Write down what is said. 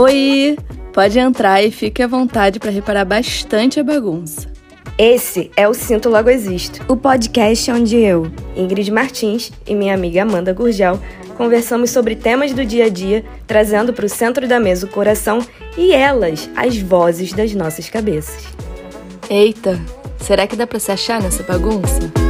Oi! Pode entrar e fique à vontade para reparar bastante a bagunça. Esse é o Sinto Logo Existo, o podcast onde eu, Ingrid Martins e minha amiga Amanda Gurgel conversamos sobre temas do dia a dia, trazendo para o centro da mesa o coração e elas, as vozes das nossas cabeças. Eita, será que dá para se achar nessa bagunça?